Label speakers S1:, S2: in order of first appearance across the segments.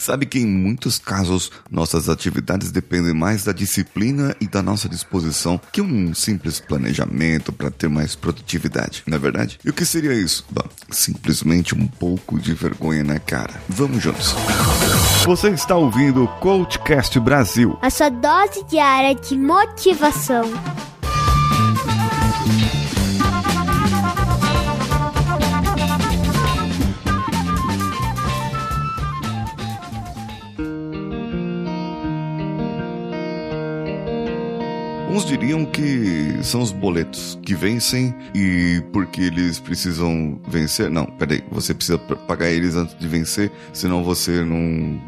S1: Sabe que em muitos casos nossas atividades dependem mais da disciplina e da nossa disposição que um simples planejamento para ter mais produtividade, não é verdade? E o que seria isso? Bom, simplesmente um pouco de vergonha na cara. Vamos juntos. Você está ouvindo o Coachcast Brasil.
S2: A sua dose diária de motivação.
S1: Uns diriam que são os boletos que vencem e porque eles precisam vencer. Não, peraí, você precisa pagar eles antes de vencer, senão você não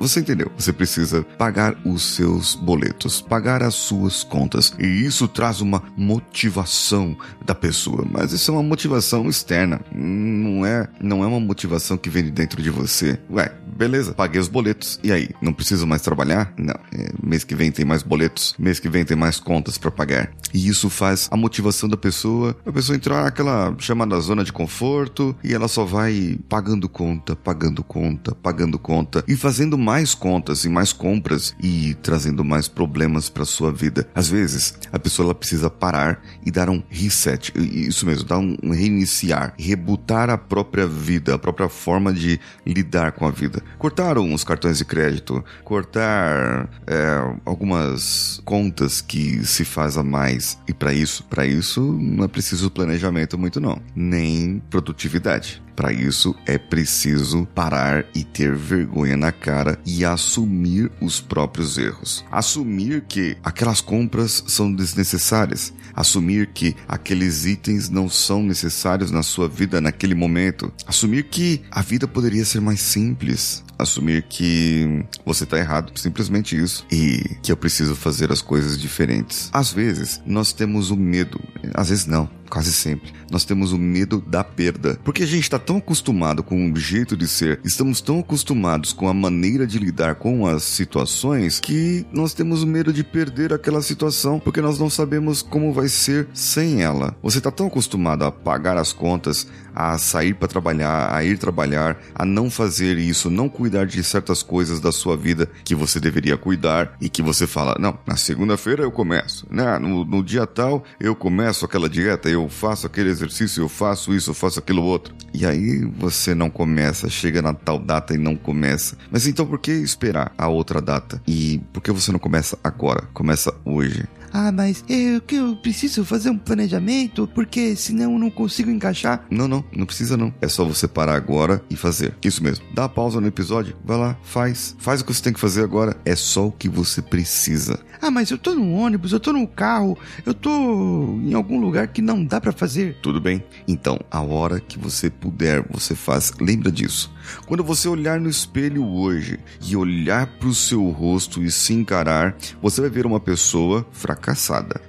S1: você entendeu? Você precisa pagar os seus boletos, pagar as suas contas. E isso traz uma motivação da pessoa. Mas isso é uma motivação externa. Não é, não é uma motivação que vem de dentro de você. Ué, beleza, paguei os boletos. E aí? Não preciso mais trabalhar? Não. É, mês que vem tem mais boletos. Mês que vem tem mais contas para pagar. E isso faz a motivação da pessoa, a pessoa entrar naquela chamada zona de conforto e ela só vai pagando conta, pagando conta, pagando conta e fazendo mais mais contas e mais compras e trazendo mais problemas para sua vida. Às vezes, a pessoa ela precisa parar e dar um reset, isso mesmo, dar um reiniciar, rebutar a própria vida, a própria forma de lidar com a vida. Cortar uns cartões de crédito, cortar é, algumas contas que se faz a mais. E para isso, para isso não é preciso planejamento muito não, nem produtividade. Para isso é preciso parar e ter vergonha na cara e assumir os próprios erros. Assumir que aquelas compras são desnecessárias. Assumir que aqueles itens não são necessários na sua vida naquele momento. Assumir que a vida poderia ser mais simples assumir que você está errado, simplesmente isso, e que eu preciso fazer as coisas diferentes. Às vezes, nós temos o medo, às vezes não, quase sempre. Nós temos o medo da perda. Porque a gente está tão acostumado com o jeito de ser, estamos tão acostumados com a maneira de lidar com as situações que nós temos o medo de perder aquela situação porque nós não sabemos como vai ser sem ela. Você está tão acostumado a pagar as contas, a sair para trabalhar, a ir trabalhar, a não fazer isso, não cuidar de certas coisas da sua vida que você deveria cuidar e que você fala, não, na segunda-feira eu começo, né? No, no dia tal eu começo aquela dieta, eu faço aquele exercício, eu faço isso, eu faço aquilo outro. E aí você não começa, chega na tal data e não começa. Mas então por que esperar a outra data? E por que você não começa agora? Começa hoje.
S3: Ah, mas eu que eu preciso fazer um planejamento porque senão eu não consigo encaixar.
S1: Não, não, não precisa não. É só você parar agora e fazer. Isso mesmo. Dá pausa no episódio, vai lá, faz. Faz o que você tem que fazer agora. É só o que você precisa.
S3: Ah, mas eu tô no ônibus, eu tô no carro, eu tô em algum lugar que não dá para fazer.
S1: Tudo bem? Então, a hora que você puder, você faz. Lembra disso. Quando você olhar no espelho hoje e olhar para o seu rosto e se encarar, você vai ver uma pessoa fracassada.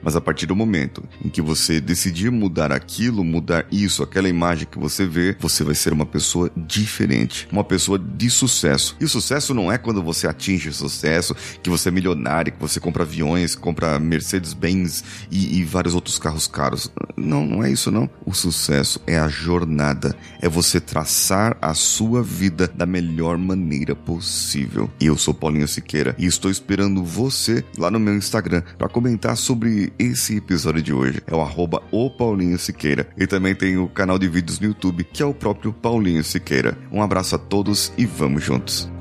S1: Mas a partir do momento em que você decidir mudar aquilo, mudar isso, aquela imagem que você vê, você vai ser uma pessoa diferente, uma pessoa de sucesso. E o sucesso não é quando você atinge o sucesso, que você é milionário, que você compra aviões, compra Mercedes-Benz e, e vários outros carros caros. Não, não é isso não. O sucesso é a jornada, é você traçar a sua vida da melhor maneira possível. Eu sou Paulinho Siqueira e estou esperando você lá no meu Instagram para comentar sobre esse episódio de hoje. É o arroba o Paulinho Siqueira. E também tem o canal de vídeos no YouTube, que é o próprio Paulinho Siqueira. Um abraço a todos e vamos juntos.